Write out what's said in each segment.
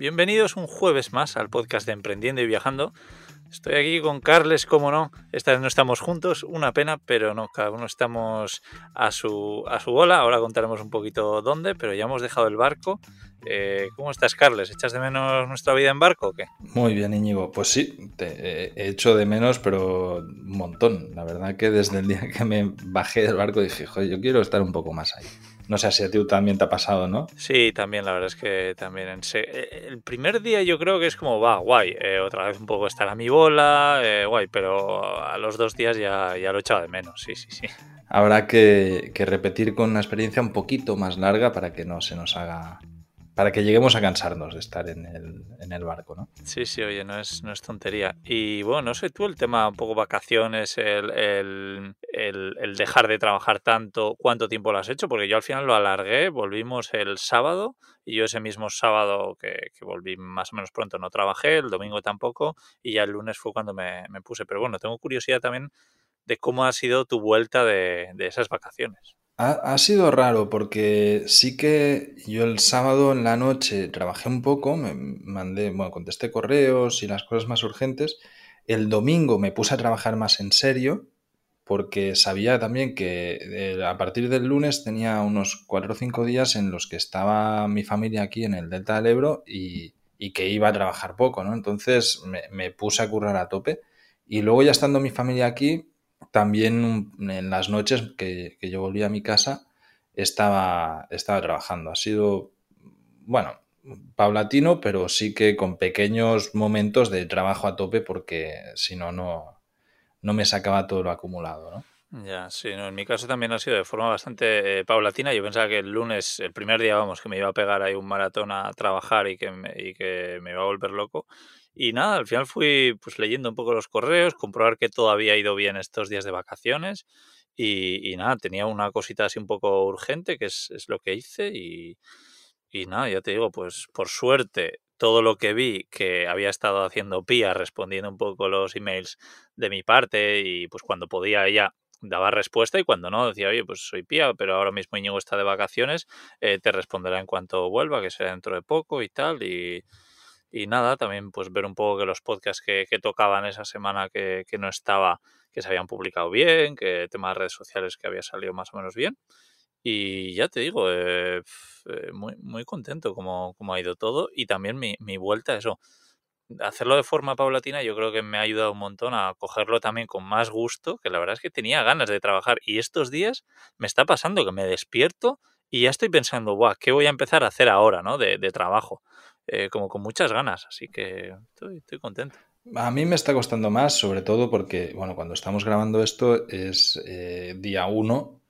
Bienvenidos un jueves más al podcast de Emprendiendo y Viajando. Estoy aquí con Carles, como no. Esta vez no estamos juntos, una pena, pero no, cada uno estamos a su, a su bola. Ahora contaremos un poquito dónde, pero ya hemos dejado el barco. Eh, ¿Cómo estás, Carles? ¿Echas de menos nuestra vida en barco o qué? Muy bien, Íñigo. Pues sí, te he hecho de menos, pero un montón. La verdad que desde el día que me bajé del barco dije, joder, yo quiero estar un poco más ahí. No sé si a ti también te ha pasado, ¿no? Sí, también, la verdad es que también. En eh, el primer día yo creo que es como, va, guay, eh, otra vez un poco estar a mi bola, eh, guay, pero a los dos días ya, ya lo he echado de menos, sí, sí, sí. Habrá que, que repetir con una experiencia un poquito más larga para que no se nos haga para que lleguemos a cansarnos de estar en el, barco, ¿no? Sí, sí, oye, no es, no es tontería. Y bueno, no sé tú, el tema un poco vacaciones, el, el, dejar de trabajar tanto, ¿cuánto tiempo lo has hecho? Porque yo al final lo alargué, volvimos el sábado y yo ese mismo sábado que, que volví más o menos pronto no trabajé, el domingo tampoco y ya el lunes fue cuando me, me puse. Pero bueno, tengo curiosidad también de cómo ha sido tu vuelta de, de esas vacaciones. Ha, sido raro porque sí que yo el sábado en la noche trabajé un poco, me mandé, bueno, contesté correos y las cosas más urgentes. El domingo me puse a trabajar más en serio porque sabía también que eh, a partir del lunes tenía unos cuatro o cinco días en los que estaba mi familia aquí en el Delta del Ebro y, que iba a trabajar poco, ¿no? Entonces me, me puse a currar a tope y luego ya estando mi familia aquí, también en las noches que, yo volví a mi casa estaba, estaba trabajando. Ha sido, bueno, paulatino, pero sí que con pequeños momentos de trabajo a tope porque si no, no, me sacaba todo lo acumulado, ¿no? Ya, sí, no, en mi caso también ha sido de forma bastante eh, paulatina. Yo pensaba que el lunes, el primer día, vamos, que me iba a pegar ahí un maratón a trabajar y que y que me iba a volver loco. Y nada, al final fui pues leyendo un poco los correos, comprobar que todo había ido bien estos días de vacaciones. Y, nada, tenía una cosita así un poco urgente, que es, lo que hice. Y, y nada, ya te digo, pues por suerte, todo lo que vi que había estado haciendo Pía, respondiendo un poco los emails de mi parte, y pues cuando podía ella daba respuesta y cuando no decía, oye, pues soy Pía, pero ahora mismo Íñigo está de vacaciones, eh, te responderá en cuanto vuelva, que será dentro de poco y tal. Y, y nada, también pues ver un poco que los podcasts que, tocaban esa semana que, no estaba, que se habían publicado bien, que temas de redes sociales que había salido más o menos bien. Y ya te digo, eh, eh, muy, muy contento como, como, ha ido todo y también mi, mi vuelta, eso, hacerlo de forma paulatina yo creo que me ha ayudado un montón a cogerlo también con más gusto, que la verdad es que tenía ganas de trabajar y estos días me está pasando que me despierto y ya estoy pensando, Buah, ¿qué voy a empezar a hacer ahora, ¿no? De, de trabajo. Eh, como con muchas ganas, así que estoy, contento. A mí me está costando más, sobre todo porque, bueno, cuando estamos grabando esto es eh, día uno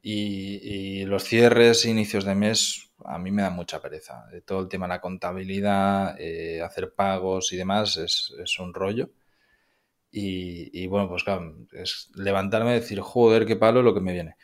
y, los cierres, inicios de mes, a mí me da mucha pereza. Eh, todo el tema de la contabilidad, hacer pagos y demás es, un rollo. Y, bueno, pues claro, es levantarme y decir, joder, qué palo lo que me viene.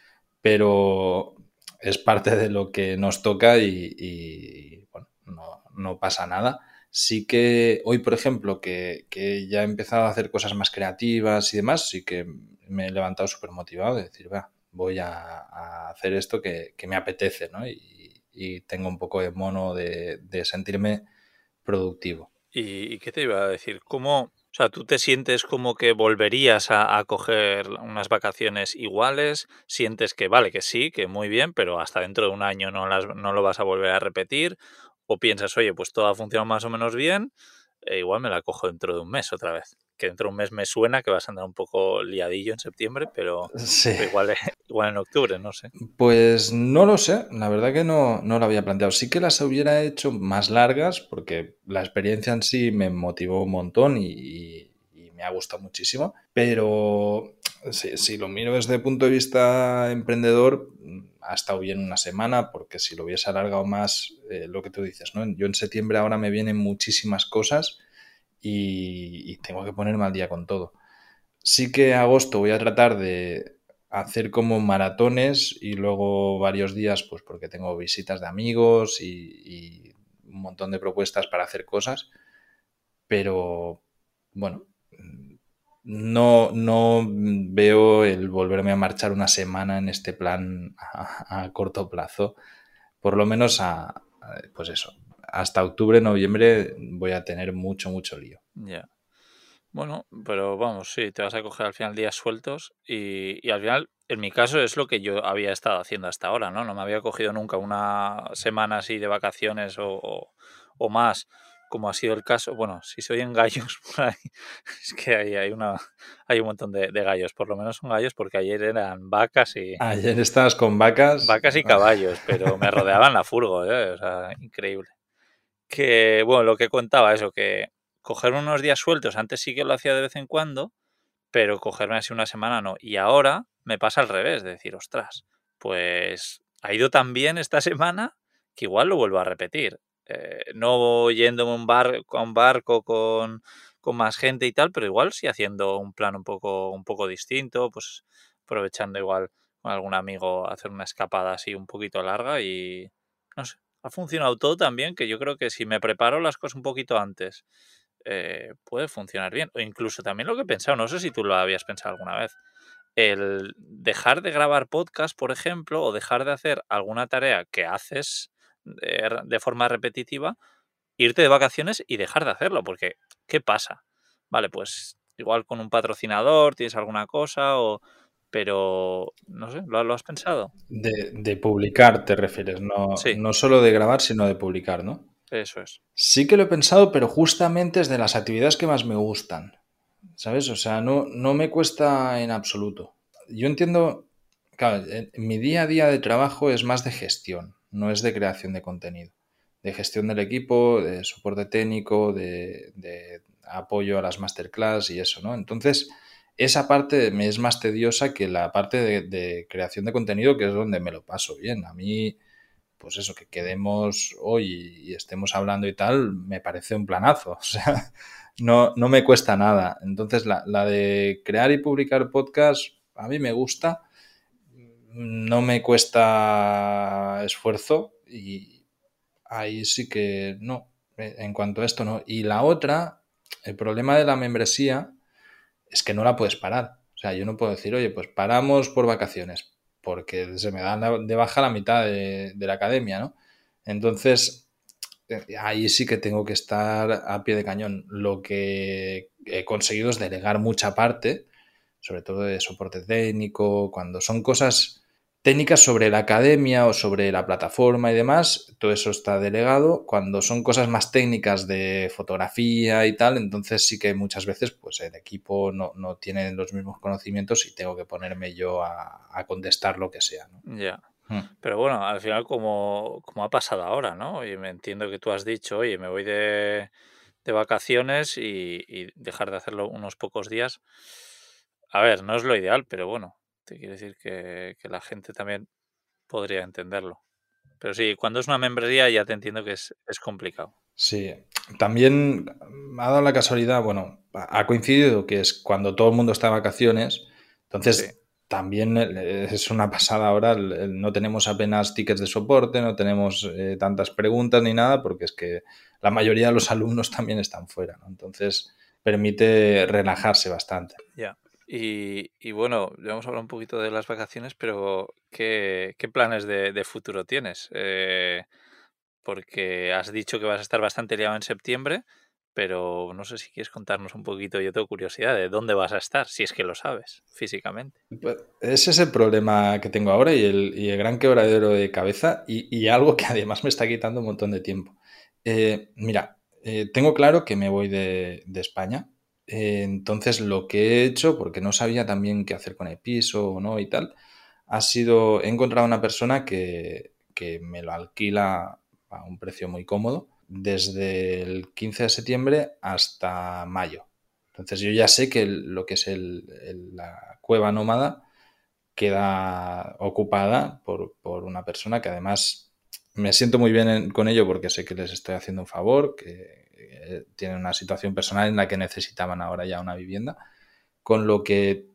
Pero es parte de lo que nos toca y bueno, no, no pasa nada. Sí que hoy, por ejemplo, que, ya he empezado a hacer cosas más creativas y demás, sí que me he levantado súper motivado de decir, va, voy a, hacer esto que, me apetece, ¿no? Y, tengo un poco de mono de, sentirme productivo. ¿Y, qué te iba a decir? ¿Cómo, o sea, ¿tú te sientes como que volverías a, coger unas vacaciones iguales? ¿Sientes que vale, que sí, que muy bien, pero hasta dentro de un año no, las, no lo vas a volver a repetir? O piensas, oye, pues todo ha funcionado más o menos bien, e igual me la cojo dentro de un mes otra vez. Que dentro de un mes me suena que vas a andar un poco liadillo en septiembre, pero, igual, igual, en octubre, no sé. Pues no lo sé, la verdad que no, no lo había planteado. Sí que las hubiera hecho más largas porque la experiencia en sí me motivó un montón y, me ha gustado muchísimo, pero si, lo miro desde el punto de vista emprendedor, ha estado bien una semana, porque si lo hubiese alargado más, eh, lo que tú dices, ¿no? Yo en septiembre ahora me vienen muchísimas cosas y, tengo que ponerme al día con todo. Sí que agosto voy a tratar de hacer como maratones y luego varios días, pues porque tengo visitas de amigos y un montón de propuestas para hacer cosas, pero bueno, no, no veo el volverme a marchar una semana en este plan a, corto plazo. por lo menos a, pues eso, hasta octubre, noviembre voy a tener mucho, mucho lío. Ya. Bueno, pero vamos, sí, te vas a coger al final días sueltos y, y, al final, en mi caso, es lo que yo había estado haciendo hasta ahora, ¿no? No me había cogido nunca una semana así de vacaciones o, o, más, como ha sido el caso. Bueno, si soy en gallos por ahí, es que hay, hay, una, hay un montón de, de, gallos, por lo menos son gallos porque ayer eran vacas y... Ayer estabas con vacas. Vacas y caballos, pero me rodeaban la furgo, ¿eh? O sea, increíble. Que, bueno, lo que contaba, eso, que coger unos días sueltos, antes sí que lo hacía de vez en cuando, pero cogerme así una semana no. Y ahora me pasa al revés, de decir, ostras, pues ha ido tan bien esta semana que igual lo vuelvo a repetir. Eh, no yéndome a un, bar, un barco con, más gente y tal, pero igual sí haciendo un plan un poco, un poco distinto, pues aprovechando igual con algún amigo hacer una escapada así un poquito larga y no sé, ha funcionado todo tan bien que yo creo que si me preparo las cosas un poquito antes eh, puede funcionar bien. O incluso también lo que he pensado, no sé si tú lo habías pensado alguna vez, el dejar de grabar podcast, por ejemplo, o dejar de hacer alguna tarea que haces de, de forma repetitiva, irte de vacaciones y dejar de hacerlo, porque ¿qué pasa? Vale, pues igual con un patrocinador tienes alguna cosa o pero no sé, ¿lo, lo has pensado? De, de, publicar te refieres, no, Sí. no solo de grabar, sino de publicar, ¿no? Eso es. Sí que lo he pensado, pero justamente es de las actividades que más me gustan, ¿sabes? O sea, no, no me cuesta en absoluto. Yo entiendo, claro, mi día a día de trabajo es más de gestión, no es de creación de contenido. De gestión del equipo, de soporte técnico, de, apoyo a las masterclass y eso, ¿no? Entonces, esa parte me es más tediosa que la parte de, de creación de contenido, que es donde me lo paso bien. A mí, pues eso, que quedemos hoy y estemos hablando y tal, me parece un planazo. O sea, no, no me cuesta nada. Entonces, la, la de crear y publicar podcast, a mí me gusta. No me cuesta esfuerzo y ahí sí que no. En cuanto a esto, no. Y la otra, el problema de la membresía es que no la puedes parar. O sea, yo no puedo decir, oye, pues paramos por vacaciones, porque se me da de baja la mitad de, de la academia, ¿no? Entonces, eh, ahí sí que tengo que estar a pie de cañón. Lo que he conseguido es delegar mucha parte, sobre todo de soporte técnico, cuando son cosas técnicas sobre la academia o sobre la plataforma y demás, todo eso está delegado. Cuando son cosas más técnicas de fotografía y tal, entonces sí que muchas veces pues el equipo no, no tiene los mismos conocimientos y tengo que ponerme yo a, a contestar lo que sea. ¿no? Ya. Hmm. Pero bueno, al final como, como ha pasado ahora, ¿no? Oye, me entiendo que tú has dicho, oye, me voy de, de vacaciones y, y dejar de hacerlo unos pocos días. A ver, no es lo ideal, pero bueno, te quiero decir que, que la gente también podría entenderlo. Pero sí, cuando es una membresía ya te entiendo que es, es complicado. Sí, también me ha dado la casualidad, bueno, ha coincidido que es cuando todo el mundo está de vacaciones, entonces Sí. también eh, es una pasada ahora, no tenemos apenas tickets de soporte, no tenemos eh, tantas preguntas ni nada, porque es que la mayoría de los alumnos también están fuera, ¿no? Entonces permite relajarse bastante. Ya. Y, bueno, ya hemos hablado un poquito de las vacaciones, pero ¿qué, planes de, futuro tienes? Eh, porque has dicho que vas a estar bastante liado en septiembre, pero no sé si quieres contarnos un poquito, yo tengo curiosidad de dónde vas a estar, si es que lo sabes físicamente. Pues, Ese es el problema que tengo ahora y el, gran quebradero de cabeza y, algo que además me está quitando un montón de tiempo. Eh, mira, eh, tengo claro que me voy de España. Eh, entonces lo que he hecho, porque no sabía también qué hacer con el piso o no y tal, ha sido, he encontrado una persona que, que me lo alquila a un precio muy cómodo desde el 15 de septiembre hasta mayo. Entonces yo ya sé que lo que es el- la cueva nómada queda ocupada por, por una persona que además me siento muy bien en- con ello porque sé que les estoy haciendo un favor, que eh, tienen una situación personal en la que necesitaban ahora ya una vivienda, con lo que,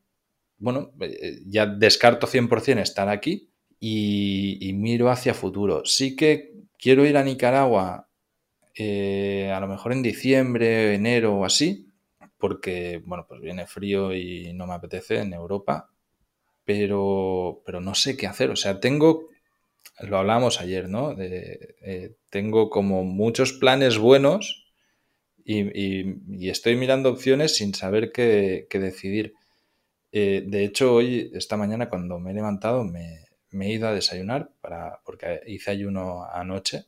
bueno, eh, ya descarto 100% estar aquí y, miro hacia futuro. Sí que quiero ir a Nicaragua eh, a lo mejor en diciembre, enero o así, porque, bueno, pues viene frío y no me apetece en Europa, pero, pero no sé qué hacer. O sea, tengo lo hablábamos ayer, ¿no? Eh, tengo como muchos planes buenos y, estoy mirando opciones sin saber qué, decidir. Eh, de hecho, hoy, esta mañana, cuando me he levantado, me, he ido a desayunar para, porque hice ayuno anoche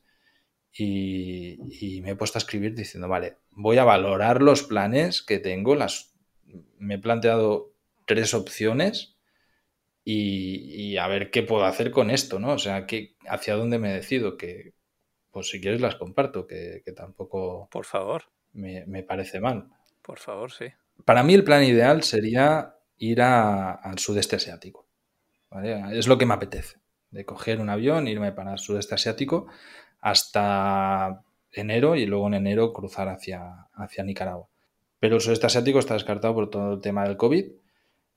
y, me he puesto a escribir diciendo, vale, voy a valorar los planes que tengo, las, me he planteado tres opciones y, a ver qué puedo hacer con esto, ¿no? O sea, que, hacia dónde me decido, que pues si quieres las comparto, que, tampoco... Por favor. Me, parece mal. Por favor, sí. Para mí el plan ideal sería ir al sudeste asiático. Es lo que me apetece, de coger un avión, irme para el sudeste asiático hasta enero y luego en enero cruzar hacia, hacia Nicaragua. Pero el sudeste asiático está descartado por todo el tema del COVID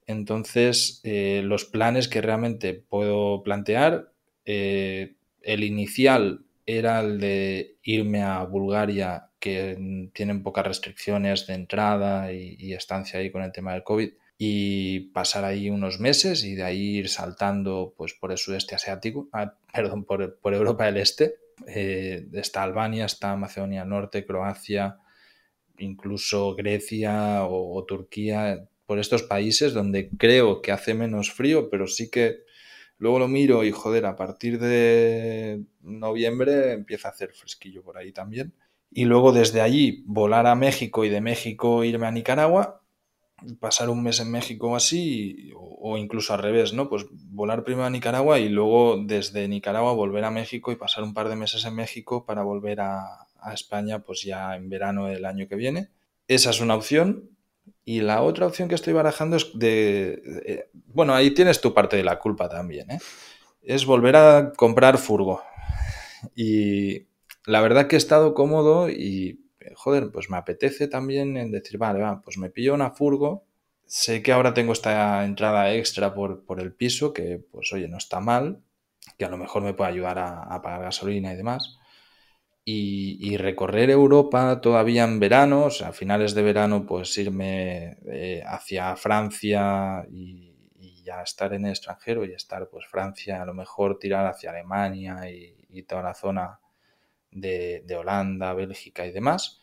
entonces, eh, los planes que realmente puedo plantear, eh, el inicial era el de irme a Bulgaria, que tienen pocas restricciones de entrada y, estancia ahí con el tema del COVID, y pasar ahí unos meses y de ahí ir saltando pues, por el sudeste asiático, ah, perdón, por, Europa del Este. Eh, está Albania, está Macedonia Norte, Croacia, incluso Grecia o Turquía por estos países donde creo que hace menos frío, pero sí que luego lo miro y joder, a partir de noviembre empieza a hacer fresquillo por ahí también. Y luego desde allí volar a México y de México irme a Nicaragua, pasar un mes en México o así, o, incluso al revés, ¿no? Pues volar primero a Nicaragua y luego desde Nicaragua volver a México y pasar un par de meses en México para volver a, España pues ya en verano del año que viene. Esa es una opción. Y la otra opción que estoy barajando es de, bueno, ahí tienes tu parte de la culpa también, ¿eh? Es volver a comprar furgo. Y la verdad que he estado cómodo y, joder, pues me apetece también en decir, vale, va, pues me pillo una furgo. Sé que ahora tengo esta entrada extra por, por el piso, que pues oye, no está mal, que a lo mejor me puede ayudar a, pagar gasolina y demás y, recorrer Europa todavía en verano, o sea, a finales de verano, pues irme eh, hacia Francia y, ya estar en el extranjero y estar, pues Francia, a lo mejor tirar hacia Alemania y, toda la zona de, de, Holanda, Bélgica y demás,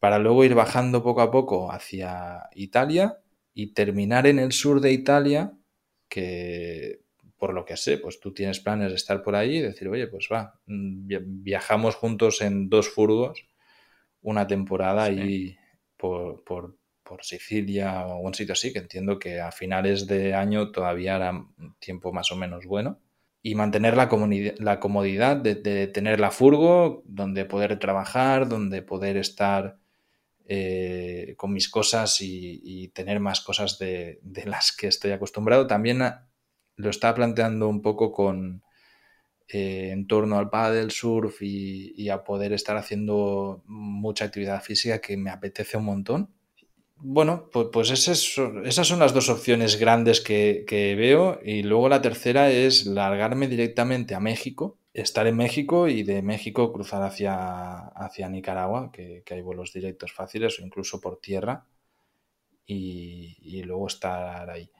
para luego ir bajando poco a poco hacia Italia y terminar en el sur de Italia, que por lo que sé, pues tú tienes planes de estar por ahí y decir, oye, pues va, mm, viajamos juntos en dos furgos una temporada y por, por, Sicilia o un sitio así, que entiendo que a finales de año todavía era tiempo más o menos bueno. Y mantener la, comodidad de, tener la furgo, donde poder trabajar, donde poder estar eh, con mis cosas y, tener más cosas de, las que estoy acostumbrado. También lo estaba planteando un poco con eh, en torno al paddle surf y, a poder estar haciendo mucha actividad física que me apetece un montón. Bueno, pues, pues esas, son, las dos opciones grandes que, veo y luego la tercera es largarme directamente a México, estar en México y de México cruzar hacia, hacia Nicaragua, que, que hay vuelos directos fáciles o incluso por tierra y, luego estar ahí.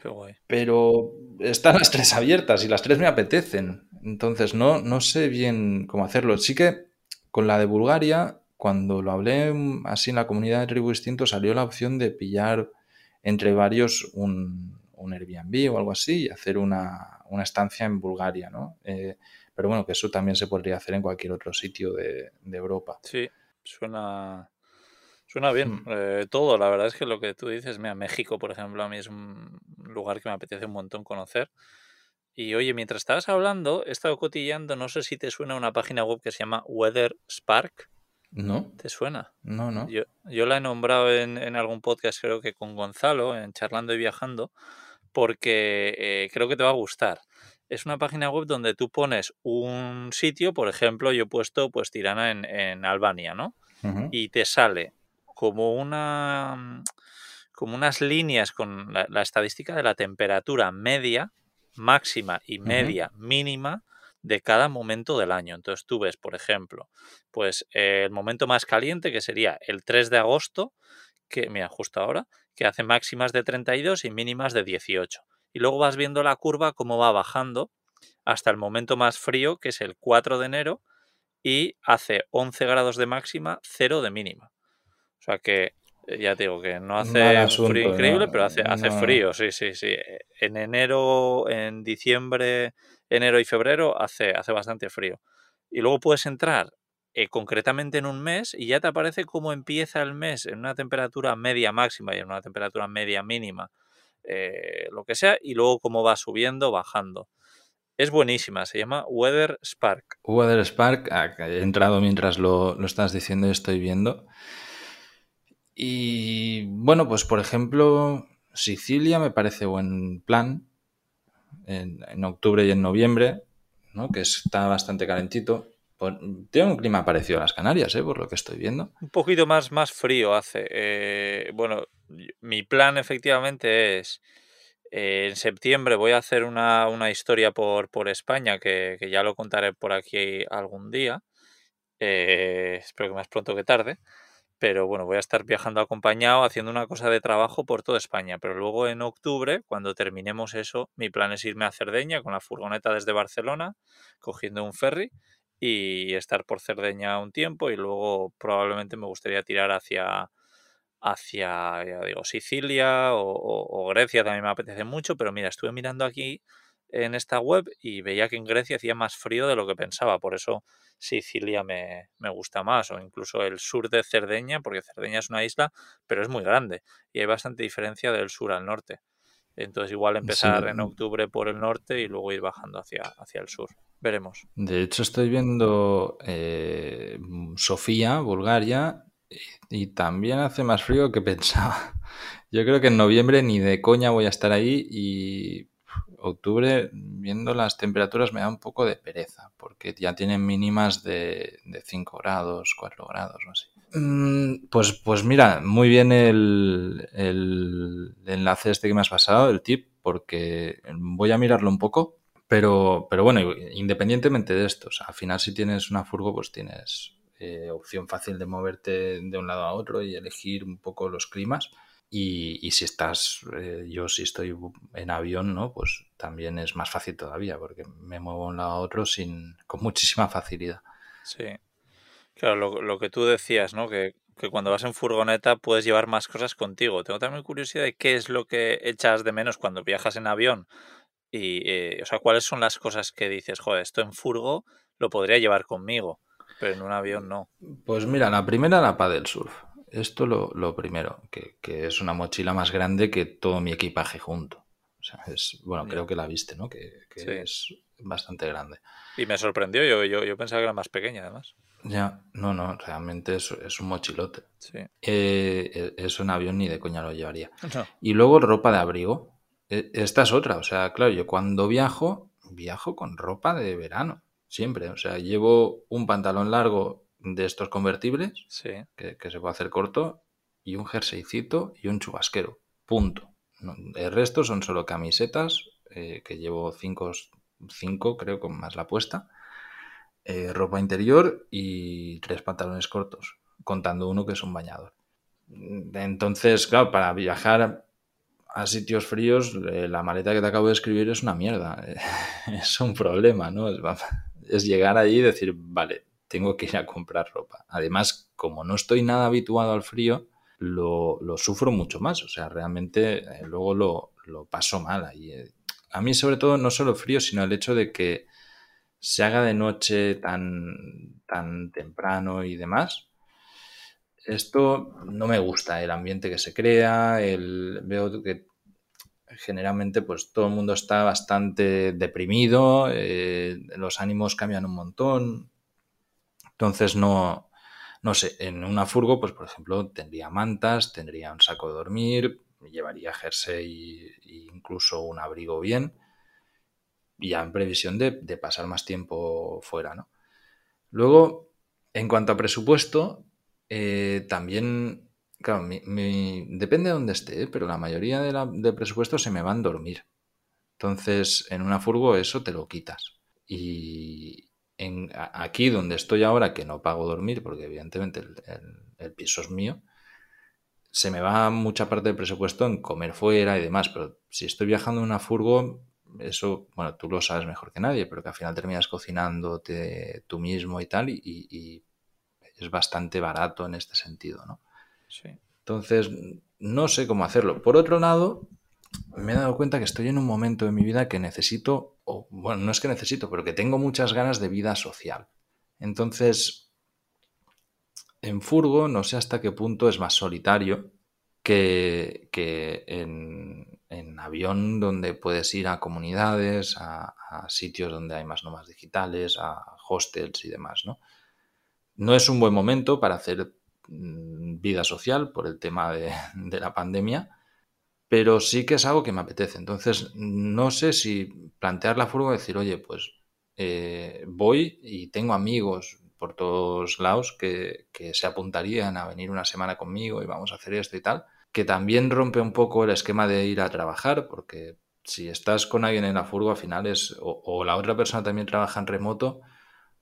Pero están las tres abiertas y las tres me apetecen. Entonces no, no sé bien cómo hacerlo. Sí que con la de Bulgaria, cuando lo hablé así en la comunidad de Tribu Distinto, salió la opción de pillar entre varios un, un Airbnb o algo así y hacer una, estancia en Bulgaria, ¿no? Eh, pero bueno, que eso también se podría hacer en cualquier otro sitio de, de Europa. Sí, suena, Suena bien mm. eh, todo, la verdad es que lo que tú dices, mira, México, por ejemplo, a mí es un lugar que me apetece un montón conocer. Y oye, mientras estabas hablando, he estado cotillando, no sé si te suena una página web que se llama Weather Spark. No. ¿Te suena? No, no. Yo, yo la he nombrado en, en, algún podcast, creo que con Gonzalo, en Charlando y Viajando, porque eh, creo que te va a gustar. Es una página web donde tú pones un sitio, por ejemplo, yo he puesto pues Tirana en, en Albania, ¿no? Y te sale como una como unas líneas con la, estadística de la temperatura media, máxima y media mínima de cada momento del año. Entonces tú ves, por ejemplo, pues el momento más caliente que sería el 3 de agosto, que mira, justo ahora, que hace máximas de 32 y mínimas de 18. Y luego vas viendo la curva cómo va bajando hasta el momento más frío, que es el 4 de enero, y hace 11 grados de máxima, 0 de mínima. O sea que eh, ya te digo que no hace frío increíble, pero hace, hace frío, sí, sí, sí. En enero, en diciembre, enero y febrero hace, hace bastante frío. Y luego puedes entrar eh, concretamente en un mes y ya te aparece cómo empieza el mes en una temperatura media máxima y en una temperatura media mínima, eh, lo que sea, y luego cómo va subiendo, bajando. Es buenísima, se llama Weather Spark. Weather Spark, ah, he entrado mientras lo, lo estás diciendo y estoy viendo. Y bueno, pues por ejemplo, Sicilia me parece buen plan en, octubre y en noviembre, ¿no? que está bastante calentito. Tiene un clima parecido a las Canarias, ¿eh? por lo que estoy viendo. Un poquito más, más frío hace. Eh, bueno, mi plan efectivamente es eh, en septiembre voy a hacer una, historia por, por España que, ya lo contaré por aquí algún día. espero que más pronto que tarde pero bueno, voy a estar viajando acompañado haciendo una cosa de trabajo por toda España. Pero luego en octubre, cuando terminemos eso, mi plan es irme a Cerdeña con la furgoneta desde Barcelona, cogiendo un ferry y estar por Cerdeña un tiempo y luego probablemente me gustaría tirar hacia, hacia ya digo, Sicilia o, o Grecia también me apetece mucho, pero mira, estuve mirando aquí en esta web y veía que en Grecia hacía más frío de lo que pensaba, por eso Sicilia me, gusta más, o incluso el sur de Cerdeña, porque Cerdeña es una isla, pero es muy grande y hay bastante diferencia del sur al norte. Entonces igual empezar en octubre por el norte y luego ir bajando hacia, hacia el sur. Veremos. De hecho estoy viendo eh, Sofía, Bulgaria, y también hace más frío que pensaba. Yo creo que en noviembre ni de coña voy a estar ahí y octubre, viendo las temperaturas, me da un poco de pereza, porque ya tienen mínimas de, de 5 grados, 4 grados, no sé. Mm, pues, pues mira, muy bien el, el, enlace este que me has pasado, el tip, porque voy a mirarlo un poco, pero, pero bueno, independientemente de esto, al final si tienes una furgo, pues tienes eh, opción fácil de moverte de un lado a otro y elegir un poco los climas. Y, si estás, eh, yo si estoy en avión, ¿no? Pues también es más fácil todavía, porque me muevo de un lado a otro sin, con muchísima facilidad. Sí. Claro, lo, lo que tú decías, ¿no? Que, que, cuando vas en furgoneta puedes llevar más cosas contigo. Tengo también curiosidad de qué es lo que echas de menos cuando viajas en avión. Y, eh, o sea, cuáles son las cosas que dices, joder, esto en furgo lo podría llevar conmigo, pero en un avión no. Pues mira, la primera, la del surf esto lo, lo primero, que, es una mochila más grande que todo mi equipaje junto. O sea, es, bueno, creo que la viste, ¿no? Que, es bastante grande. Y me sorprendió, yo, yo, yo, pensaba que era más pequeña además. Ya, no, no, realmente es, es un mochilote. Sí. Eh, e, eso en avión ni de coña lo llevaría. Y luego ropa de abrigo. E, esta es otra, o sea, claro, yo cuando viajo, viajo con ropa de verano, siempre. O sea, llevo un pantalón largo de estos convertibles, que, se puede hacer corto, y un jerseycito y un chubasquero. Punto. el resto son solo camisetas, eh, que llevo cinco, cinco, creo, con más la puesta, eh, ropa interior y tres pantalones cortos, contando uno que es un bañador. Entonces, claro, para viajar a sitios fríos, eh, la maleta que te acabo de escribir es una mierda. es un problema, ¿no? Es, es llegar allí y decir, vale, tengo que ir a comprar ropa. Además, como no estoy nada habituado al frío, lo, sufro mucho más. O sea, realmente eh, luego lo, paso mal. Eh. A mí, sobre todo, no solo frío, sino el hecho de que se haga de noche tan, tan temprano y demás. Esto no me gusta, el ambiente que se crea, veo que generalmente pues todo el mundo está bastante deprimido, eh, los ánimos cambian un montón, entonces, no, no sé, en una furgo, pues por ejemplo, tendría mantas, tendría un saco de dormir, llevaría jersey e incluso un abrigo bien, ya en previsión de, pasar más tiempo fuera, ¿no? Luego, en cuanto a presupuesto, eh, también, claro, depende de dónde esté, ¿eh? pero la mayoría de, la, de presupuesto se me va a dormir. Entonces, en una furgo eso te lo quitas. Y, aquí donde estoy ahora, que no pago dormir, porque evidentemente el, piso es mío, se me va mucha parte del presupuesto en comer fuera y demás, pero si estoy viajando en una furgo, eso, bueno, tú lo sabes mejor que nadie, pero que al final terminas cocinándote tú mismo y tal, y, es bastante barato en este sentido, ¿no? Sí. Entonces, no sé cómo hacerlo. Por otro lado, me he dado cuenta que estoy en un momento de mi vida que necesito, o bueno, no es que necesito, pero que tengo muchas ganas de vida social. Entonces, en furgo no sé hasta qué punto es más solitario que, en, avión donde puedes ir a comunidades, a, sitios donde hay más nómadas digitales, a hostels y demás, ¿no? No es un buen momento para hacer mm, vida social por el tema de, la pandemia, pero sí que es algo que me apetece. Entonces, no sé si plantear la furgo y decir, oye, pues eh, voy y tengo amigos por todos lados que, que, se apuntarían a venir una semana conmigo y vamos a hacer esto y tal, que también rompe un poco el esquema de ir a trabajar, porque si estás con alguien en la furgo, al final es o, la otra persona también trabaja en remoto,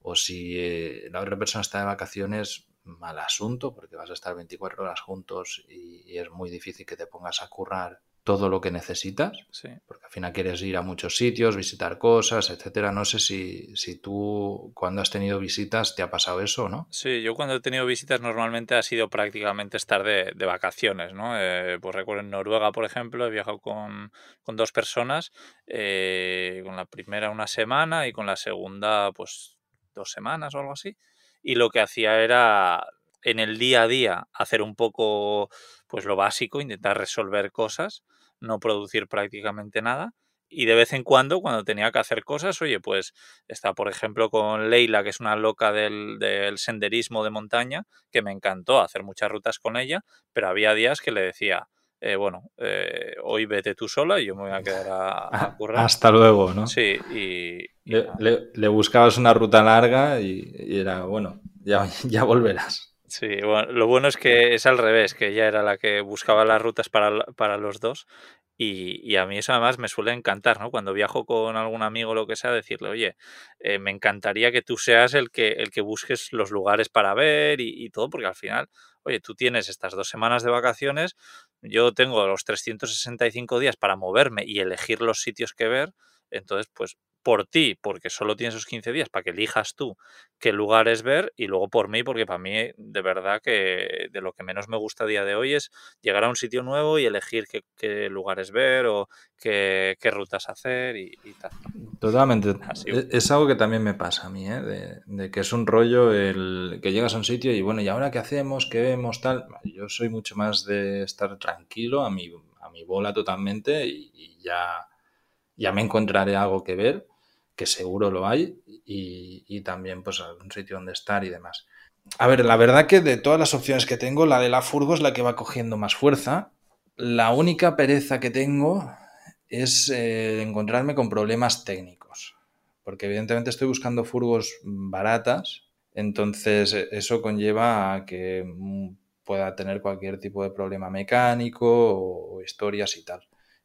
o si eh, la otra persona está de vacaciones, mal asunto, porque vas a estar 24 horas juntos y es muy difícil que te pongas a currar todo lo que necesitas, porque al final quieres ir a muchos sitios, visitar cosas, etcétera. No sé si, si tú cuando has tenido visitas te ha pasado eso, ¿no? Sí, yo cuando he tenido visitas normalmente ha sido prácticamente estar de, vacaciones, ¿no? Eh, pues recuerdo en Noruega, por ejemplo, he viajado con, dos personas, eh, con la primera una semana y con la segunda pues dos semanas o algo así. Y lo que hacía era en el día a día hacer un poco pues lo básico, intentar resolver cosas, no producir prácticamente nada. Y de vez en cuando, cuando tenía que hacer cosas, oye, pues está, por ejemplo, con Leila, que es una loca del, senderismo de montaña, que me encantó hacer muchas rutas con ella, pero había días que le decía, eh, bueno, eh, hoy vete tú sola y yo me voy a quedar a, currar. Hasta luego, ¿no? Sí, y... le, buscabas una ruta larga y, era, bueno, ya, ya volverás. Sí, bueno, lo bueno es que es al revés, que ella era la que buscaba las rutas para, para los dos y, y, a mí eso además me suele encantar, ¿no? Cuando viajo con algún amigo o lo que sea, decirle, oye, eh, me encantaría que tú seas el que, el que busques los lugares para ver y, y, todo, porque al final, oye, tú tienes estas dos semanas de vacaciones, yo tengo los 365 días para moverme y elegir los sitios que ver, entonces, pues por ti, porque solo tienes esos 15 días para que elijas tú qué lugares ver y luego por mí, porque para mí de verdad que de lo que menos me gusta a día de hoy es llegar a un sitio nuevo y elegir qué, lugares ver o qué, rutas hacer y, tal. Totalmente. E, es, algo que también me pasa a mí, ¿eh? de, que es un rollo el que llegas a un sitio y bueno, ¿y ahora qué hacemos? ¿Qué vemos? Tal. Yo soy mucho más de estar tranquilo a mi, a mi bola totalmente y ya ya me encontraré algo que ver que seguro lo hay, y, también pues algún sitio donde estar y demás. A ver, la verdad que de todas las opciones que tengo, la de la furgo es la que va cogiendo más fuerza. La única pereza que tengo es eh, encontrarme con problemas técnicos, porque evidentemente estoy buscando furgos baratas, entonces eh, eso conlleva a que mm, pueda tener cualquier tipo de problema mecánico o, historias y tal.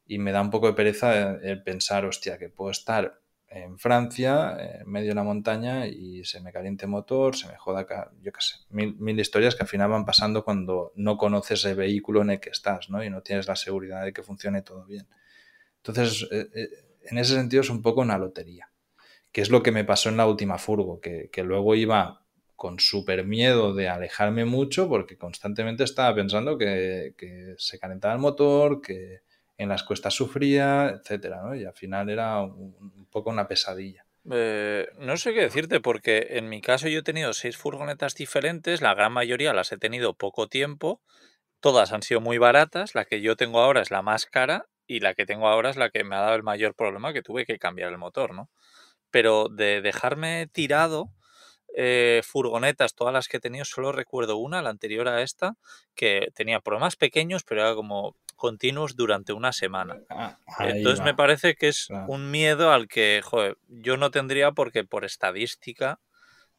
Y me da un poco de pereza el pensar, hostia, que puedo estar en Francia, en medio de la montaña, y se me caliente motor, se me joda, yo qué sé, mil, historias que al final van pasando cuando no conoces el vehículo en el que estás, ¿no? Y no tienes la seguridad de que funcione todo bien. Entonces, eh, eh, en ese sentido es un poco una lotería, que es lo que me pasó en la última furgo, que, luego iba con súper miedo de alejarme mucho porque constantemente estaba pensando que, que se calentaba el motor, que en las cuestas sufría, etcétera, ¿no? Y al final era un, poco una pesadilla. Eh, no sé qué decirte, porque en mi caso yo he tenido seis furgonetas diferentes, la gran mayoría las he tenido poco tiempo, todas han sido muy baratas, la que yo tengo ahora es la más cara y la que tengo ahora es la que me ha dado el mayor problema, que tuve que cambiar el motor, ¿no? Pero de dejarme tirado eh, furgonetas, todas las que he tenido, solo recuerdo una, la anterior a esta, que tenía problemas pequeños, pero era como continuos durante una semana. Ah, Entonces me parece que es un miedo al que, joder, yo no tendría porque por estadística,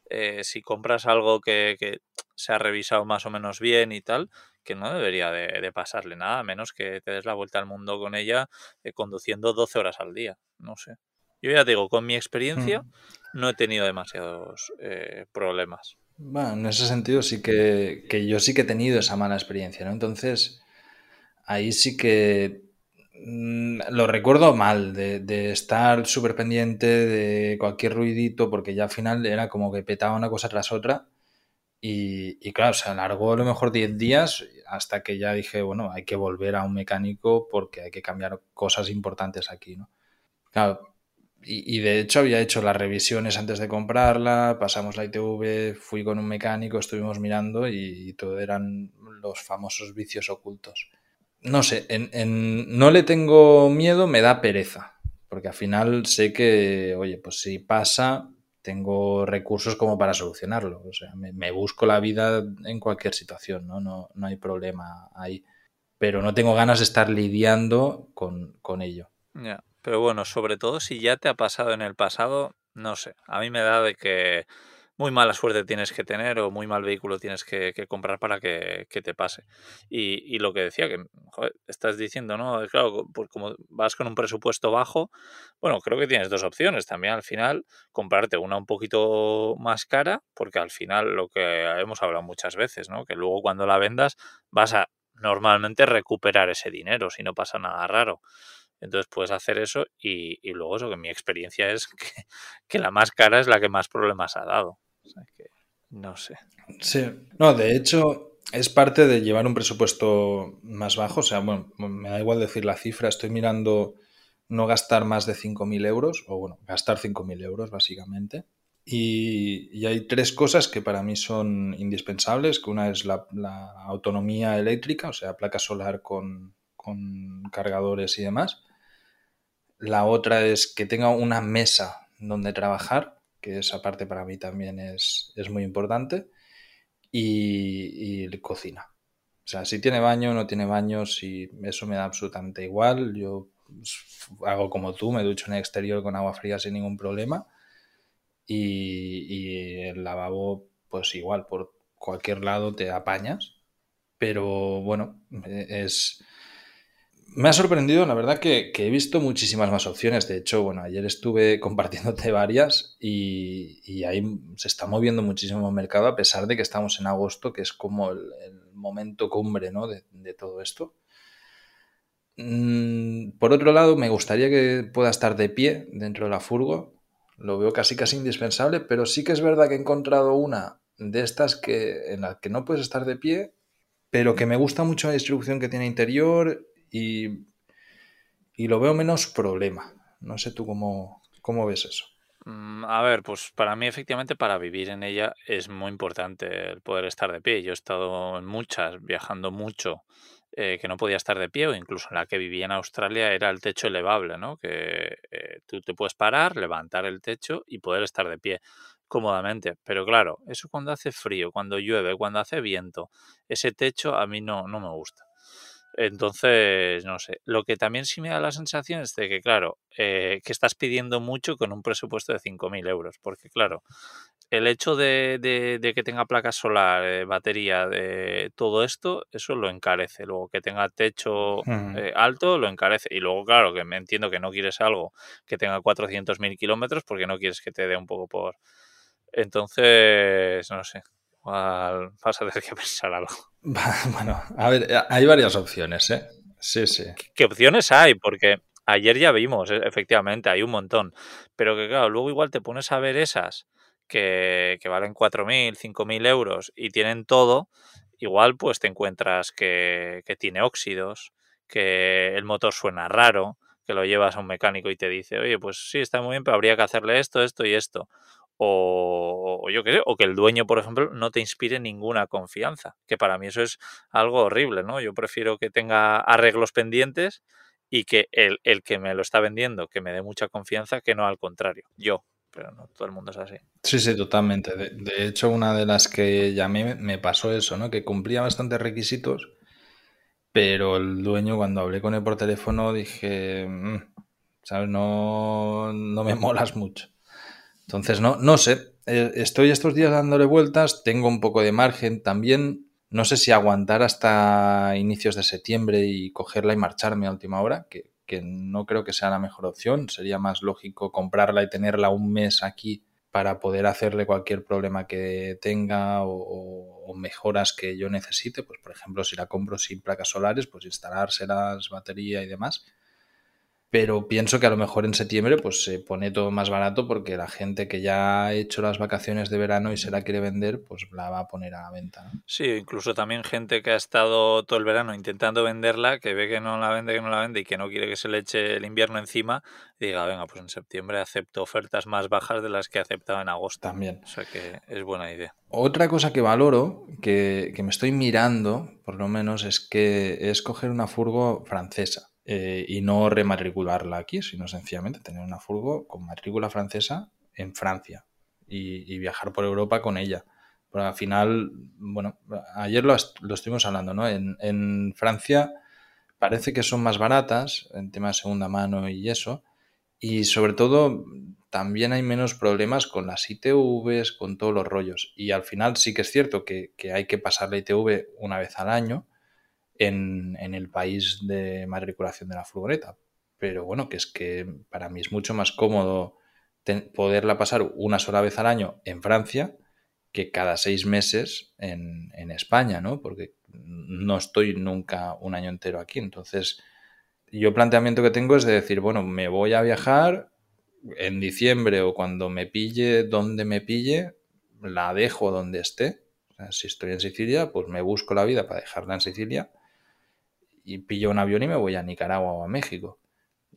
eh, si compras algo que, se ha revisado más o menos bien y tal, que no debería de, pasarle nada, a menos que te des la vuelta al mundo con ella eh, conduciendo 12 horas al día, no sé. Yo ya te digo, con mi experiencia mm. no he tenido demasiados eh, problemas. Bueno, en ese sentido sí que, que, yo sí que he tenido esa mala experiencia, ¿no? Entonces, ahí sí que Mm, lo recuerdo mal, de, estar súper pendiente de cualquier ruidito, porque ya al final era como que petaba una cosa tras otra. Y, claro, se alargó a lo mejor 10 días hasta que ya dije, bueno, hay que volver a un mecánico porque hay que cambiar cosas importantes aquí, ¿no? Claro, y, de hecho había hecho las revisiones antes de comprarla, pasamos la ITV, fui con un mecánico, estuvimos mirando y, y todo eran los famosos vicios ocultos no sé, en, no le tengo miedo, me da pereza. Porque al final sé que, oye, pues si pasa, tengo recursos como para solucionarlo. O sea, me, busco la vida en cualquier situación, ¿no? No, no hay problema ahí. Pero no tengo ganas de estar lidiando con, con ello. Pero bueno, sobre todo si ya te ha pasado en el pasado, no sé. A mí me da de que muy mala suerte tienes que tener o muy mal vehículo tienes que, comprar para que, te pase. Y, lo que decía, que estás diciendo, ¿no? Claro, como vas con un presupuesto bajo, bueno, creo que tienes dos opciones también al final, comprarte una un poquito más cara, porque al final lo que hemos hablado muchas veces, ¿no? Que luego cuando la vendas vas a normalmente recuperar ese dinero si no pasa nada raro. Entonces puedes hacer eso y, luego eso que mi experiencia es que, la más cara es la que más problemas ha dado no sé. Sí, no, de hecho es parte de llevar un presupuesto más bajo. O sea, bueno, me da igual decir la cifra. Estoy mirando no gastar más de 5.000 euros, o bueno, gastar 5.000 euros básicamente. Y, hay tres cosas que para mí son indispensables, que una es la, autonomía eléctrica, o sea, placa solar con, con, cargadores y demás. La otra es que tenga una mesa donde trabajar, que esa parte para mí también es, muy importante, y, cocina. O sea, si tiene baño, no tiene baño, si eso me da absolutamente igual. Yo hago como tú, me ducho en el exterior con agua fría sin ningún problema. Y, y, el lavabo, pues igual, por cualquier lado te apañas. Pero bueno, es, me ha sorprendido, la verdad, que, he visto muchísimas más opciones. De hecho, bueno, ayer estuve compartiéndote varias y, ahí se está moviendo muchísimo el mercado a pesar de que estamos en agosto, que es como el, momento cumbre ¿no? de, todo esto. Mm, por otro lado, me gustaría que pueda estar de pie dentro de la furgo. Lo veo casi casi indispensable, pero sí que es verdad que he encontrado una de estas que, en la que no puedes estar de pie, pero que me gusta mucho la distribución que tiene interior y, lo veo menos problema. No sé tú cómo, cómo ves eso. Mm, a ver, pues para mí efectivamente para vivir en ella es muy importante el poder estar de pie. Yo he estado en muchas, viajando mucho, eh, que no podía estar de pie o incluso en la que vivía en Australia era el techo elevable, ¿no? Que eh, tú te puedes parar, levantar el techo y poder estar de pie cómodamente. Pero claro, eso cuando hace frío, cuando llueve, cuando hace viento, ese techo a mí no, no me gusta. Entonces, no sé. Lo que también sí me da la sensación es de que, claro, eh, que estás pidiendo mucho con un presupuesto de 5.000 euros. Porque, claro, el hecho de, de, que tenga placa solar, eh, batería, de todo esto, eso lo encarece. Luego, que tenga techo eh, alto, lo encarece. Y luego, claro, que me entiendo que no quieres algo que tenga 400.000 kilómetros porque no quieres que te dé un poco por... Entonces, no sé vas a tener que pensar algo. Bueno, a ver, eh, hay varias opciones, ¿eh? Sí, sí. ¿Qué opciones hay? Porque ayer ya vimos, e, efectivamente, hay un montón. Pero que claro, luego igual te pones a ver esas que, que valen 4.000, 5.000 euros y tienen todo, igual pues te encuentras que, que tiene óxidos, que el motor suena raro, que lo llevas a un mecánico y te dice, oye, pues sí, está muy bien, pero habría que hacerle esto, esto y esto o, yo qué sé, o que el dueño, por ejemplo, no te inspire ninguna confianza, que para mí eso es algo horrible, ¿no? Yo prefiero que tenga arreglos pendientes y que el, el que me lo está vendiendo, que me dé mucha confianza, que no al contrario, yo, pero no todo el mundo es así. Sí, sí, totalmente. De, hecho, una de las que llamé me pasó eso, ¿no? Que cumplía bastantes requisitos, pero el dueño, cuando hablé con él por teléfono, dije, mm, ¿sabes? No, no me molas mucho. Entonces, no, no sé, eh, estoy estos días dándole vueltas, tengo un poco de margen también. No sé si aguantar hasta inicios de septiembre y cogerla y marcharme a última hora, que, no creo que sea la mejor opción. Sería más lógico comprarla y tenerla un mes aquí para poder hacerle cualquier problema que tenga o, mejoras que yo necesite. Pues, por ejemplo, si la compro sin placas solares, pues instalárselas, batería y demás. Pero pienso que a lo mejor en septiembre pues se pone todo más barato porque la gente que ya ha hecho las vacaciones de verano y se la quiere vender, pues la va a poner a la venta. Sí, incluso también gente que ha estado todo el verano intentando venderla, que ve que no la vende, que no la vende y que no quiere que se le eche el invierno encima, y diga, venga, pues en septiembre acepto ofertas más bajas de las que aceptaba en agosto. También. O sea que es buena idea. Otra cosa que valoro, que, que me estoy mirando, por lo menos, es que es coger una furgo francesa eh, y no rematricularla aquí, sino sencillamente tener una furgo con matrícula francesa en Francia y, viajar por Europa con ella. Pero al final, bueno, ayer lo, estuvimos hablando, ¿no? En, Francia parece que son más baratas en tema de segunda mano y eso. Y sobre todo, también hay menos problemas con las ITVs, con todos los rollos. Y al final sí que es cierto que, que hay que pasar la ITV una vez al año, en, el país de matriculación de la furgoneta. Pero bueno, que es que para mí es mucho más cómodo poderla pasar una sola vez al año en Francia que cada seis meses en, en, España, ¿no? Porque no estoy nunca un año entero aquí. Entonces, yo el planteamiento que tengo es de decir, bueno, me voy a viajar en diciembre o cuando me pille donde me pille, la dejo donde esté. si estoy en Sicilia, pues me busco la vida para dejarla en Sicilia y pillo un avión y me voy a Nicaragua o a México.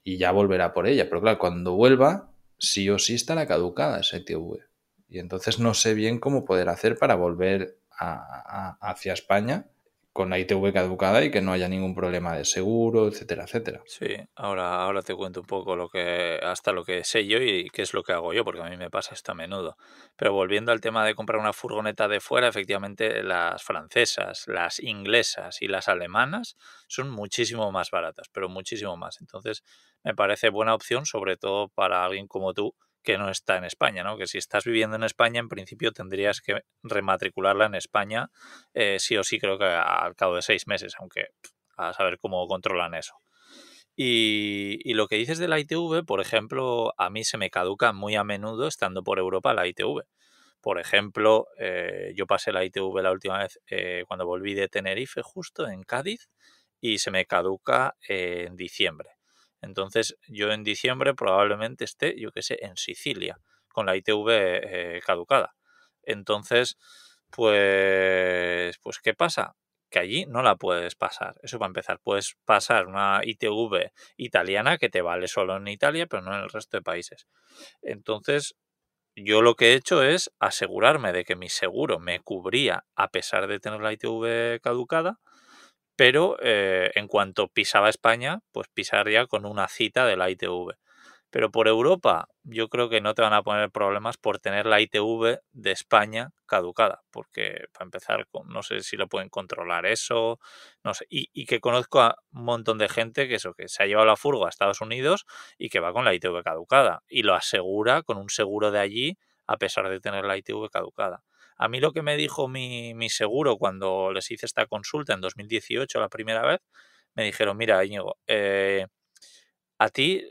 Y ya volverá por ella. Pero claro, cuando vuelva, sí o sí estará caducada esa ITV. Y entonces no sé bien cómo poder hacer para volver hacia España con la ITV caducada y que no haya ningún problema de seguro, etcétera, etcétera. Sí, ahora, ahora te cuento un poco lo que, hasta lo que sé yo y qué es lo que hago yo, porque a mí me pasa esto a menudo. Pero volviendo al tema de comprar una furgoneta de fuera, efectivamente las francesas, las inglesas y las alemanas son muchísimo más baratas, pero muchísimo más. Entonces me parece buena opción, sobre todo para alguien como tú, que no está en España, ¿no? Que si estás viviendo en España, en principio tendrías que rematricularla en España, eh, sí o sí, creo que al cabo de seis meses, aunque a saber cómo controlan eso. Y, lo que dices de la ITV, por ejemplo, a mí se me caduca muy a menudo estando por Europa la ITV. Por ejemplo, eh, yo pasé la ITV la última vez eh, cuando volví de Tenerife, justo en Cádiz, y se me caduca en diciembre. Entonces yo en diciembre probablemente esté, yo qué sé, en Sicilia, con la ITV eh, caducada. Entonces, pues, pues, ¿qué pasa? Que allí no la puedes pasar. Eso para empezar. Puedes pasar una ITV italiana que te vale solo en Italia, pero no en el resto de países. Entonces, yo lo que he hecho es asegurarme de que mi seguro me cubría a pesar de tener la ITV caducada pero eh, en cuanto pisaba España, pues pisaría con una cita de la ITV. Pero por Europa, yo creo que no te van a poner problemas por tener la ITV de España caducada, porque para empezar, no sé si lo pueden controlar eso, no sé, y, que conozco a un montón de gente que eso, que se ha llevado la furgo a Estados Unidos y que va con la ITV caducada y lo asegura con un seguro de allí a pesar de tener la ITV caducada. A mí lo que me dijo mi, seguro cuando les hice esta consulta en 2018 la primera vez, me dijeron, mira, Íñigo, eh, a ti,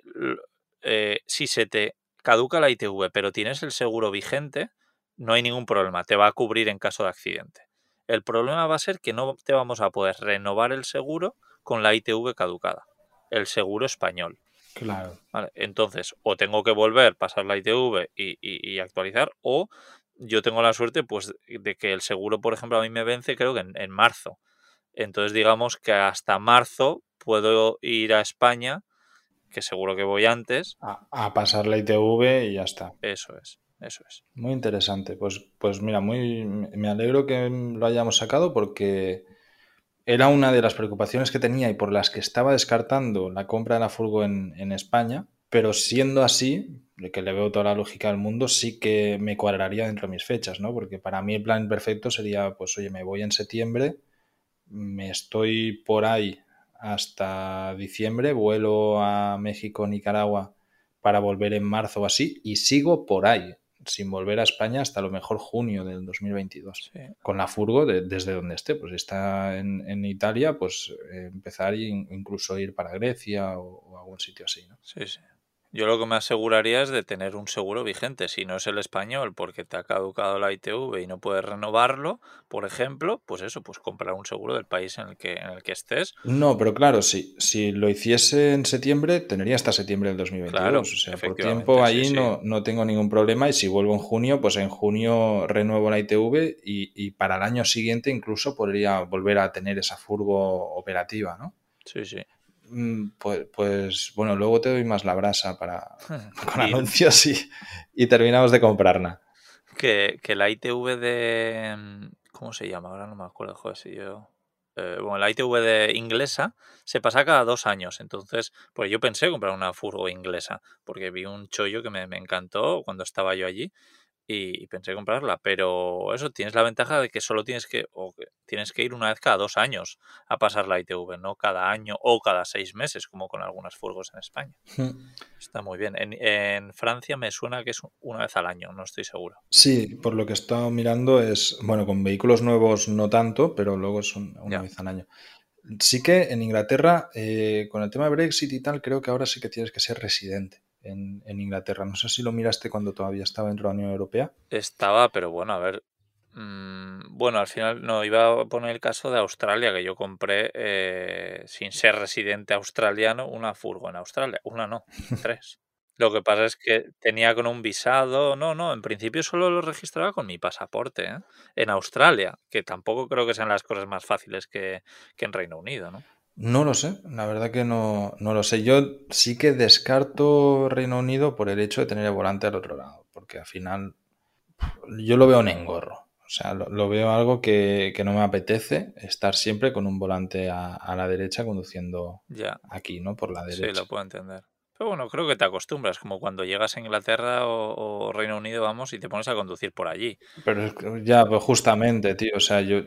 eh, si se te caduca la ITV, pero tienes el seguro vigente, no hay ningún problema, te va a cubrir en caso de accidente. El problema va a ser que no te vamos a poder renovar el seguro con la ITV caducada, el seguro español. Claro. entonces, o tengo que volver, pasar la ITV y, y actualizar, o yo tengo la suerte pues de que el seguro, por ejemplo, a mí me vence creo que en, marzo. Entonces digamos que hasta marzo puedo ir a España, que seguro que voy antes. A, pasar la ITV y ya está. Eso es, eso es. Muy interesante. Pues, pues mira, muy, me alegro que lo hayamos sacado porque era una de las preocupaciones que tenía y por las que estaba descartando la compra de la furgo en, en España. Pero siendo así, que le veo toda la lógica del mundo, sí que me cuadraría dentro de mis fechas, ¿no? Porque para mí el plan perfecto sería, pues oye, me voy en septiembre, me estoy por ahí hasta diciembre, vuelo a México, Nicaragua para volver en marzo o así, y sigo por ahí, sin volver a España hasta lo mejor junio del 2022. Con la furgo desde donde esté, pues está en, Italia, pues eh, empezar e incluso ir para Grecia o, o algún sitio así, ¿no? Sí, sí. Yo lo que me aseguraría es de tener un seguro vigente. Si no es el español porque te ha caducado la ITV y no puedes renovarlo, por ejemplo, pues eso, pues comprar un seguro del país en el que, en el que estés. No, pero claro, si, si lo hiciese en septiembre, tendría hasta septiembre del 2022. Claro, o sea, por tiempo ahí No, no tengo ningún problema y si vuelvo en junio, pues en junio renuevo la ITV y, y para el año siguiente incluso podría volver a tener esa furgo operativa, ¿no? Sí, sí. Mm, pues, pues, bueno, luego te doy más la brasa para con anuncios y, y, terminamos de comprarla. Que, que, la ITV de. Mm, ¿Cómo se llama? Ahora no me acuerdo, joder, si yo. Eh, bueno, la ITV de inglesa se pasa cada dos años. Entonces, pues yo pensé comprar una furgo inglesa, porque vi un chollo que me, me encantó cuando estaba yo allí y pensé comprarla, pero eso tienes la ventaja de que solo tienes que, o tienes que ir una vez cada dos años a pasar la ITV, no cada año o cada seis meses, como con algunas furgos en España. Está muy bien. En, Francia me suena que es una vez al año, no estoy seguro. Sí, por lo que he estado mirando es, bueno, con vehículos nuevos no tanto, pero luego es una vez al año. Sí que en Inglaterra, eh, con el tema de Brexit y tal, creo que ahora sí que tienes que ser residente en, Inglaterra. No sé si lo miraste cuando todavía estaba dentro de la Unión Europea. Estaba, pero bueno, a ver. Mm, bueno, al final no, iba a poner el caso de Australia, que yo compré, eh, sin ser residente australiano, una furgo en Australia. Una no, tres. Lo que pasa es que tenía con un visado, no, no, en principio solo lo registraba con mi pasaporte, ¿eh? en Australia, que tampoco creo que sean las cosas más fáciles que, que en Reino Unido, ¿no? No lo sé, la verdad que no, no, lo sé. Yo sí que descarto Reino Unido por el hecho de tener el volante al otro lado, porque al final yo lo veo en engorro. O sea, lo, veo algo que, no me apetece estar siempre con un volante a, la derecha conduciendo ya. aquí, ¿no? Por la derecha. Sí, lo puedo entender. Pero bueno, creo que te acostumbras, como cuando llegas a Inglaterra o, Reino Unido, vamos, y te pones a conducir por allí. Pero ya, pues justamente, tío, o sea, yo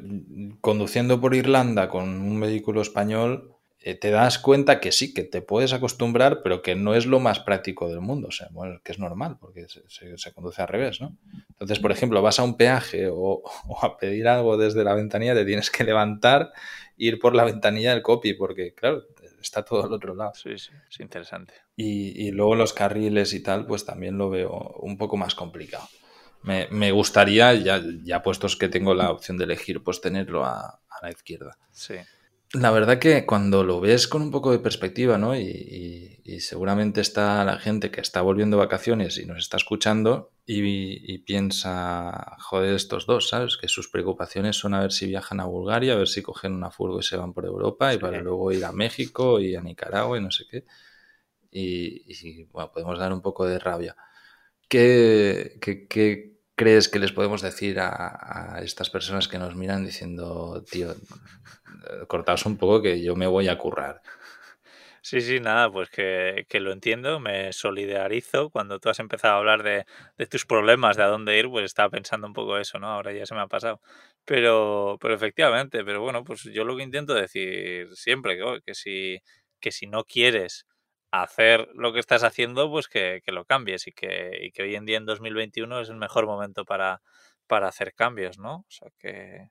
conduciendo por Irlanda con un vehículo español, eh, te das cuenta que sí, que te puedes acostumbrar, pero que no es lo más práctico del mundo, o sea, bueno, que es normal, porque se, conduce al revés, ¿no? Entonces, por ejemplo, vas a un peaje o, a pedir algo desde la ventanilla, te tienes que levantar, ir por la ventanilla del copy, porque, claro, está todo al otro lado. Sí, sí, es interesante. Y, luego los carriles y tal, pues también lo veo un poco más complicado. Me, gustaría, ya, ya puestos que tengo la opción de elegir, pues tenerlo a, a la izquierda. Sí. La verdad que cuando lo ves con un poco de perspectiva, ¿no? Y, seguramente está la gente que está volviendo vacaciones y nos está escuchando y, piensa, joder, estos dos, ¿sabes? Que sus preocupaciones son a ver si viajan a Bulgaria, a ver si cogen una furgo y se van por Europa y para luego ir a México y a Nicaragua y no sé qué. Y, bueno, podemos dar un poco de rabia. ¿Qué, qué, qué crees que les podemos decir a, a estas personas que nos miran diciendo, tío, cortaos un poco que yo me voy a currar. Sí, sí, nada, pues que, que, lo entiendo, me solidarizo. Cuando tú has empezado a hablar de, de, tus problemas, de a dónde ir, pues estaba pensando un poco eso, ¿no? Ahora ya se me ha pasado. Pero, pero efectivamente, pero bueno, pues yo lo que intento decir siempre, que, que, si, que si no quieres hacer lo que estás haciendo, pues que, que lo cambies y que, y que hoy en día en 2021 es el mejor momento para, para hacer cambios, ¿no? O sea que,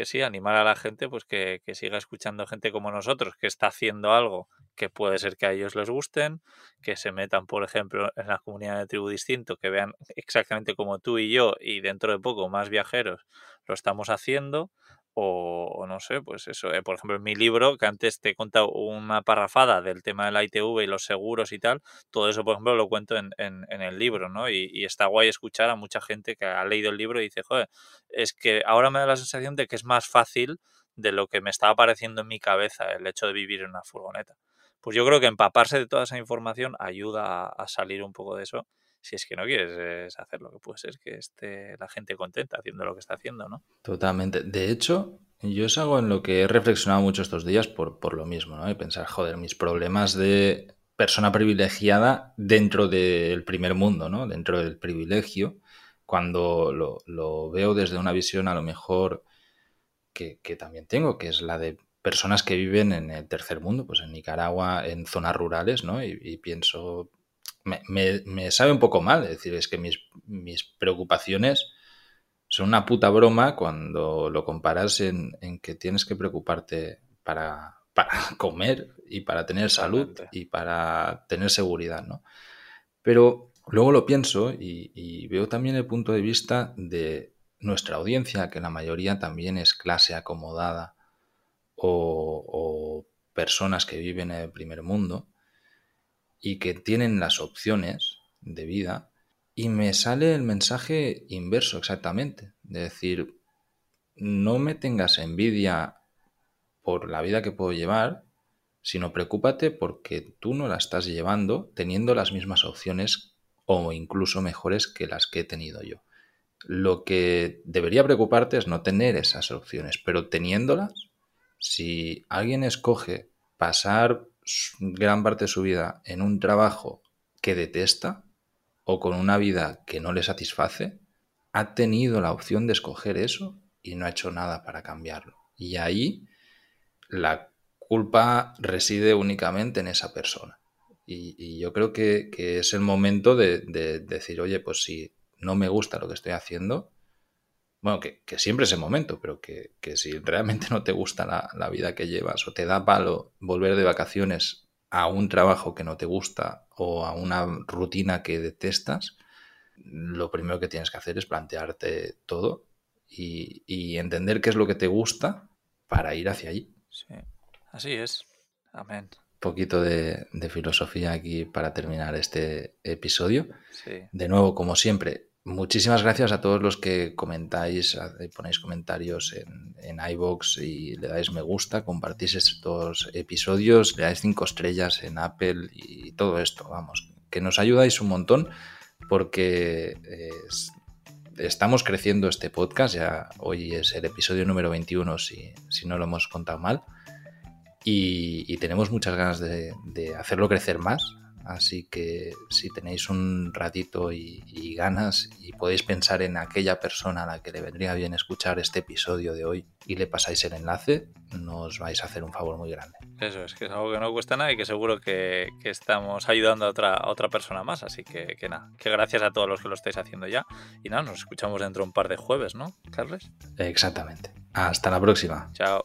que sí, animar a la gente pues que, siga escuchando gente como nosotros, que está haciendo algo que puede ser que a ellos les gusten, que se metan, por ejemplo, en la comunidad de tribu distinto, que vean exactamente como tú y yo y dentro de poco más viajeros lo estamos haciendo o, no sé, pues eso, eh, por ejemplo, en mi libro, que antes te he contado una parrafada del tema de la ITV y los seguros y tal, todo eso, por ejemplo, lo cuento en, en, el libro, ¿no? Y, está guay escuchar a mucha gente que ha leído el libro y dice, joder, es que ahora me da la sensación de que es más fácil de lo que me estaba apareciendo en mi cabeza el hecho de vivir en una furgoneta. Pues yo creo que empaparse de toda esa información ayuda a salir un poco de eso si es que no quieres hacer lo que puede ser que esté la gente contenta haciendo lo que está haciendo, ¿no? Totalmente. De hecho, yo es algo en lo que he reflexionado mucho estos días por, por lo mismo, ¿no? Y pensar, joder, mis problemas de persona privilegiada dentro del primer mundo, ¿no? Dentro del privilegio, cuando lo, lo veo desde una visión a lo mejor que, que, también tengo, que es la de personas que viven en el tercer mundo, pues en Nicaragua, en zonas rurales, ¿no? Y pienso, me, sabe un poco mal. Es decir, es que mis, mis, preocupaciones son una puta broma cuando lo comparas en, que tienes que preocuparte para, para comer y para tener salud y para tener seguridad, ¿no? Pero luego lo pienso y, veo también el punto de vista de nuestra audiencia, que la mayoría también es clase acomodada o, o personas que viven en el primer mundo y que tienen las opciones de vida y me sale el mensaje inverso exactamente, de decir, no me tengas envidia por la vida que puedo llevar, sino preocúpate porque tú no la estás llevando teniendo las mismas opciones o incluso mejores que las que he tenido yo. Lo que debería preocuparte es no tener esas opciones, pero teniéndolas, si alguien escoge pasar gran parte de su vida en un trabajo que detesta o con una vida que no le satisface, ha tenido la opción de escoger eso y no ha hecho nada para cambiarlo. Y ahí la culpa reside únicamente en esa persona. Y, yo creo que, es el momento de, decir, oye, pues si no me gusta lo que estoy haciendo, bueno, que, siempre es el momento, pero que, si realmente no te gusta la, la, vida que llevas o te da palo volver de vacaciones a un trabajo que no te gusta o a una rutina que detestas, lo primero que tienes que hacer es plantearte todo y, entender qué es lo que te gusta para ir hacia allí. Sí, así es. Amén. Un poquito de, filosofía aquí para terminar este episodio. De nuevo, como siempre, muchísimas gracias a todos los que comentáis, ponéis comentarios en, en iBox y le dais me gusta, compartís estos episodios, le dais cinco estrellas en Apple y todo esto, vamos, que nos ayudáis un montón porque estamos creciendo este podcast, ya hoy es el episodio número 21 si, si no lo hemos contado mal, y, tenemos muchas ganas de, hacerlo crecer más, así que si tenéis un ratito y, ganas y podéis pensar en aquella persona a la que le vendría bien escuchar este episodio de hoy y le pasáis el enlace, nos vais a hacer un favor muy grande. Eso es, que es algo que no cuesta nada y que seguro que, estamos ayudando a otra, otra persona más. Así que, que, nada, que gracias a todos los que lo estáis haciendo ya. Y nada, nos escuchamos dentro de un par de jueves, ¿no, Carles? Exactamente. Hasta la próxima. Chao.